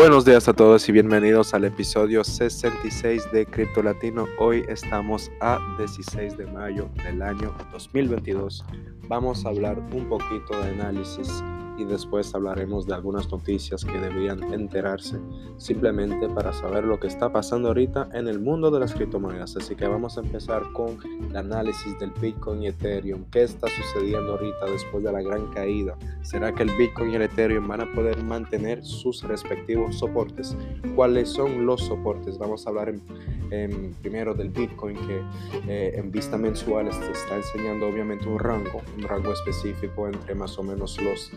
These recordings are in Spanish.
Buenos días a todos y bienvenidos al episodio 66 de Cripto Latino. Hoy estamos a 16 de mayo del año 2022. Vamos a hablar un poquito de análisis y después hablaremos de algunas noticias que deberían enterarse simplemente para saber lo que está pasando ahorita en el mundo de las criptomonedas. Así que vamos a empezar con el análisis del Bitcoin y Ethereum. ¿Qué está sucediendo ahorita después de la gran caída? ¿Será que el Bitcoin y el Ethereum van a poder mantener sus respectivos soportes? ¿Cuáles son los soportes? Vamos a hablar en, primero del Bitcoin que eh, en vista mensual está enseñando obviamente un rango, un rango específico entre más o menos los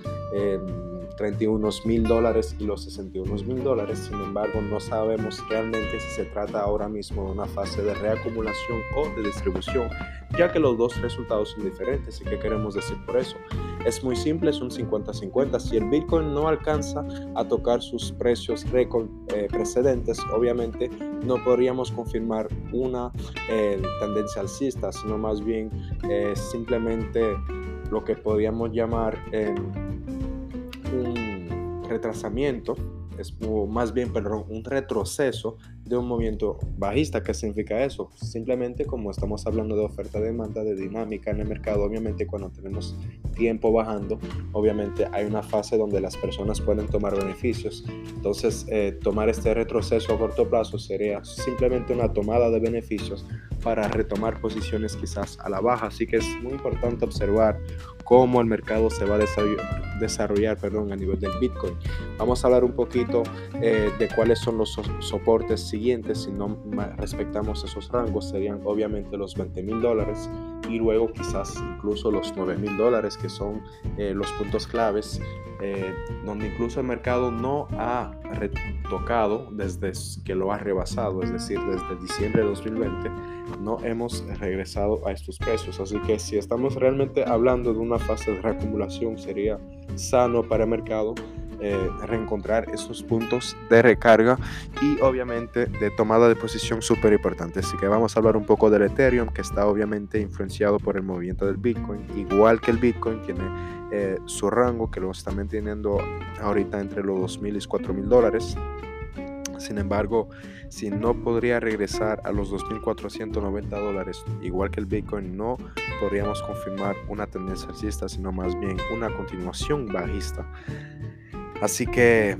31 mil dólares y los 61 mil dólares. Sin embargo, no sabemos realmente si se trata ahora mismo de una fase de reacumulación o de distribución, ya que los dos resultados son diferentes. ¿Y qué queremos decir por eso? Es muy simple, es un 50-50. Si el Bitcoin no alcanza a tocar sus precios récord eh, precedentes, obviamente no podríamos confirmar una eh, tendencia alcista, sino más bien eh, simplemente lo que podríamos llamar un retrasamiento, es más bien, perdón, un retroceso de un movimiento bajista. ¿Qué significa eso? Simplemente como estamos hablando de oferta-demanda, de dinámica en el mercado, obviamente cuando tenemos tiempo bajando, obviamente hay una fase donde las personas pueden tomar beneficios. Entonces, eh, tomar este retroceso a corto plazo sería simplemente una tomada de beneficios para retomar posiciones quizás a la baja. Así que es muy importante observar cómo el mercado se va a desarrollar, desarrollar perdón, a nivel del Bitcoin. Vamos a hablar un poquito eh, de cuáles son los soportes siguientes, si no respetamos esos rangos, serían obviamente los 20 mil dólares y luego quizás incluso los 9 mil dólares, que son eh, los puntos claves, eh, donde incluso el mercado no ha retocado desde que lo ha rebasado, es decir, desde diciembre de 2020 no hemos regresado a estos precios. Así que si estamos realmente hablando de una fase de reacumulación, sería sano para el mercado eh, reencontrar esos puntos de recarga y obviamente de tomada de posición súper importante. Así que vamos a hablar un poco del Ethereum, que está obviamente influenciado por el movimiento del Bitcoin, igual que el Bitcoin tiene eh, su rango que lo está manteniendo ahorita entre los 2.000 y 4.000 dólares. Sin embargo, si no podría regresar a los 2.490 dólares, igual que el Bitcoin, no podríamos confirmar una tendencia alcista, sino más bien una continuación bajista. Así que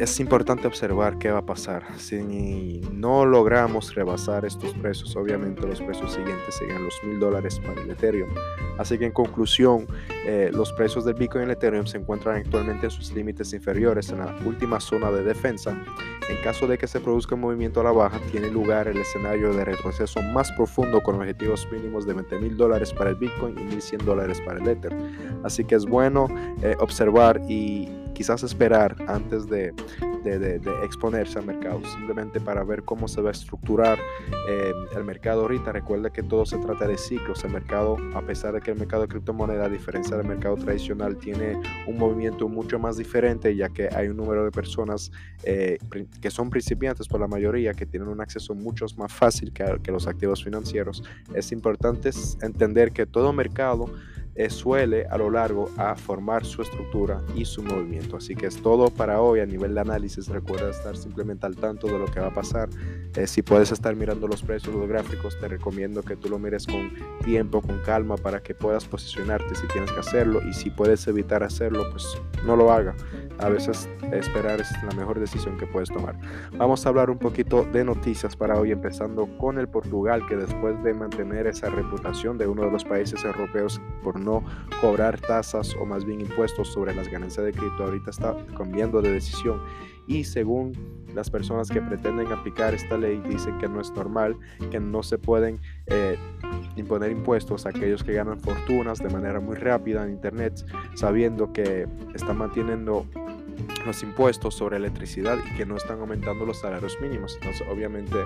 es importante observar qué va a pasar. Si no logramos rebasar estos precios, obviamente los precios siguientes serían los mil dólares para el Ethereum. Así que en conclusión, eh, los precios del Bitcoin y el Ethereum se encuentran actualmente en sus límites inferiores en la última zona de defensa. En caso de que se produzca un movimiento a la baja, tiene lugar el escenario de retroceso más profundo con objetivos mínimos de 20 mil dólares para el Bitcoin y 1.100 dólares para el Ether. Así que es bueno eh, observar y quizás esperar antes de, exponerse al mercado, simplemente para ver cómo se va a estructurar eh, el mercado ahorita. Recuerda que todo se trata de ciclos. El mercado, a pesar de que el mercado de criptomonedas, a diferencia del mercado tradicional, tiene un movimiento mucho más diferente, ya que hay un número de personas eh, que son principiantes por la mayoría, que tienen un acceso mucho más fácil que, que los activos financieros. Es importante entender que todo mercado eh, suele a lo largo a formar su estructura y su movimiento. Así que es todo para hoy a nivel de análisis. Recuerda estar simplemente al tanto de lo que va a pasar. Eh, si puedes estar mirando los precios, los gráficos, te recomiendo que tú lo mires con tiempo, con calma, para que puedas posicionarte si tienes que hacerlo. Y si puedes evitar hacerlo, pues no lo haga. A veces esperar es la mejor decisión que puedes tomar. Vamos a hablar un poquito de noticias para hoy, empezando con el Portugal, que después de mantener esa reputación de uno de los países europeos por no cobrar tasas o más bien impuestos sobre las ganancias de cripto. Ahorita está cambiando de decisión y según las personas que pretenden aplicar esta ley dicen que no es normal, que no se pueden eh, imponer impuestos a aquellos que ganan fortunas de manera muy rápida en Internet, sabiendo que están manteniendo los impuestos sobre electricidad y que no están aumentando los salarios mínimos. Entonces, obviamente,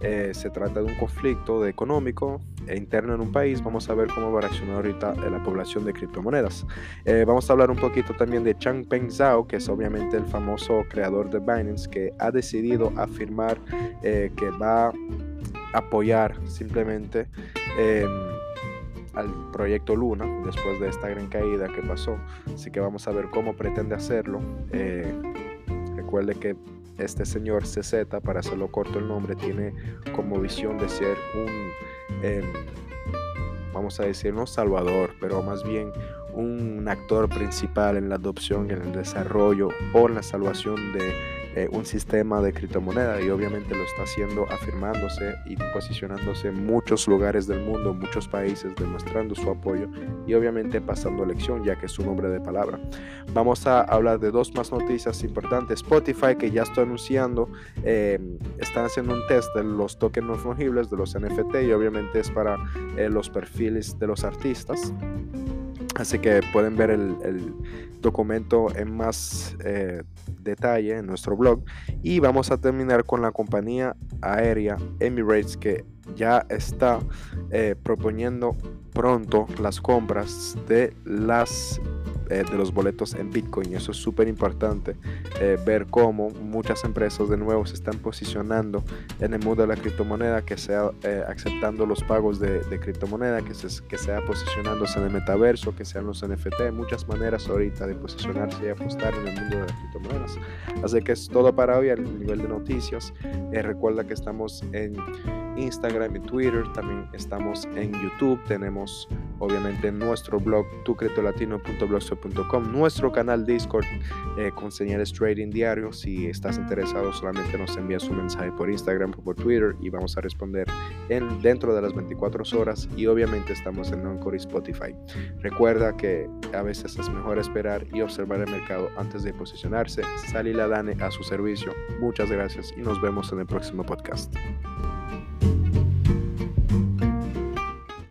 eh, se trata de un conflicto económico e interno en un país. Vamos a ver cómo va a reaccionar ahorita la población de criptomonedas. Eh, vamos a hablar un poquito también de Changpeng Zhao, que es obviamente el famoso creador de Binance, que ha decidido afirmar eh, que va a apoyar simplemente em, al proyecto Luna después de esta gran caída que pasó. Así que vamos a ver cómo pretende hacerlo. Eh, recuerde que este señor CZ, para hacerlo corto el nombre, tiene como visión de ser un, em, vamos a decir, no salvador, pero más bien un actor principal en la adopción, en el desarrollo o en la salvación de eh, un sistema de criptomoneda y obviamente lo está haciendo afirmándose y posicionándose en muchos lugares del mundo, en muchos países, demostrando su apoyo y obviamente pasando elección ya que es un hombre de palabra. Vamos a hablar de dos más noticias importantes. Spotify que ya está anunciando, eh, están haciendo un test de los tokens no fungibles, de los NFT y obviamente es para eh, los perfiles de los artistas. Así que pueden ver el, documento en más eh, detalle en nuestro blog. Y vamos a terminar con la compañía aérea Emirates que ya está eh, proponiendo pronto las compras de las eh, de los boletos en Bitcoin. Eso es súper importante eh, ver cómo muchas empresas de nuevo se están posicionando en el mundo de la criptomoneda, que sea eh, aceptando los pagos de, criptomoneda, que, se, que sea posicionándose en el metaverso, que sean los NFT, muchas maneras ahorita de posicionarse y apostar en el mundo de las criptomonedas. Así que es todo para hoy a nivel de noticias. recuerda que estamos en Instagram y Twitter, también estamos en YouTube, tenemos obviamente nuestro blog tucretolatino.blogspot.com, nuestro canal Discord eh, con señales trading diario. Si estás interesado, solamente nos envías un mensaje por Instagram o por Twitter y vamos a responder en, dentro de las 24 horas. Y obviamente estamos en Encore y Spotify. Recuerda que a veces es mejor esperar y observar el mercado antes de posicionarse. Sally Ladane a su servicio. Muchas gracias y nos vemos en el próximo podcast.